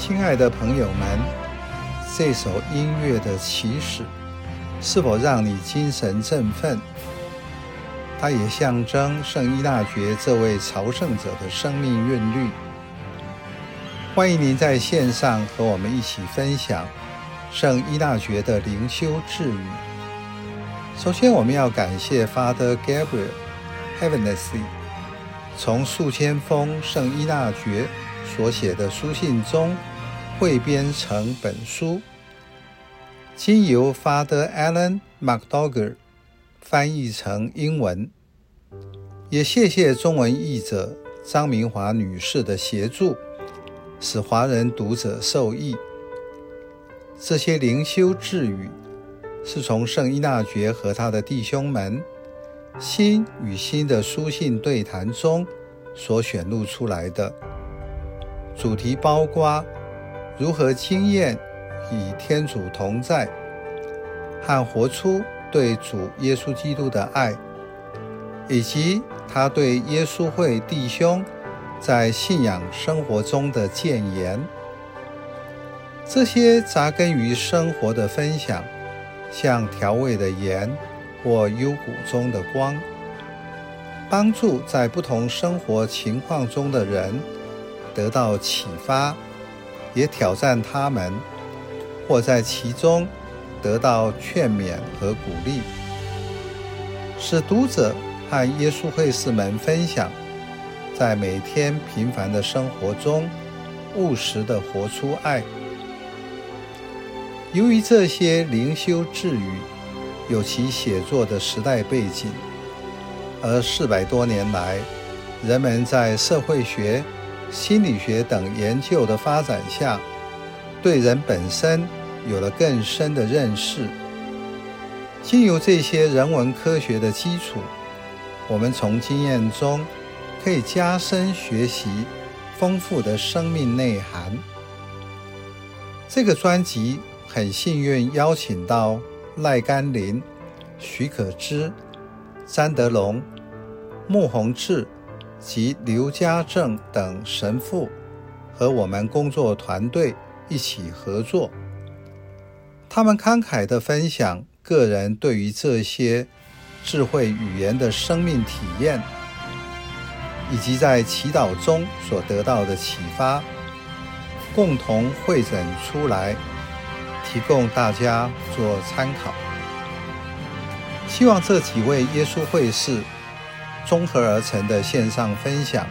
亲爱的朋友们，这首音乐的起始是否让你精神振奋？它也象征圣依纳爵这位朝圣者的生命韵律。欢迎您在线上和我们一起分享圣依纳爵的灵修智语。首先，我们要感谢 Father Gabriel Heavenessly 从数千封圣依纳爵所写的书信中汇编成本书，经由 Father Alan Macdougall 翻译成英文。也谢谢中文译者张明华女士的协助，使华人读者受益。这些灵修智语是从圣依纳爵和他的弟兄们心与心的书信对谈中所选录出来的。主题包括如何经验与天主同在，和活出对主耶稣基督的爱，以及他对耶稣会弟兄在信仰生活中的建言。这些扎根于生活的分享，像调味的盐或幽谷中的光，帮助在不同生活情况中的人。得到启发，也挑战他们，或在其中得到劝勉和鼓励，使读者和耶稣会士们分享，在每天平凡的生活中务实地活出爱。由于这些灵修智语有其写作的时代背景，而四百多年来，人们在社会学。心理学等研究的发展下，对人本身有了更深的认识。经由这些人文科学的基础，我们从经验中可以加深学习丰富的生命内涵。这个专辑很幸运邀请到赖甘霖、许可之、詹德隆、穆宏志。及刘家正等神父和我们工作团队一起合作，他们慷慨地分享个人对于这些智慧语言的生命体验，以及在祈祷中所得到的启发，共同汇整出来，提供大家做参考。希望这几位耶稣会士。综合而成的线上分享，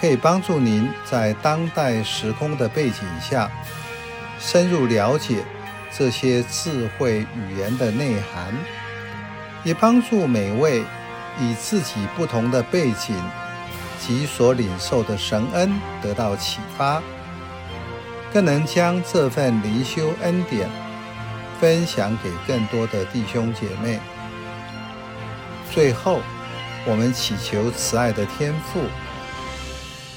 可以帮助您在当代时空的背景下，深入了解这些智慧语言的内涵，也帮助每位以自己不同的背景及所领受的神恩得到启发，更能将这份灵修恩典分享给更多的弟兄姐妹。最后。我们祈求慈爱的天父，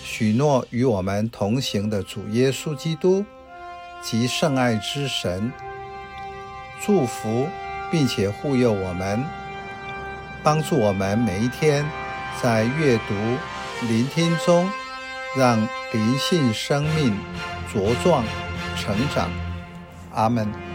许诺与我们同行的主耶稣基督及圣爱之神，祝福并且护佑我们，帮助我们每一天在阅读、聆听中，让灵性生命茁壮成长。阿门。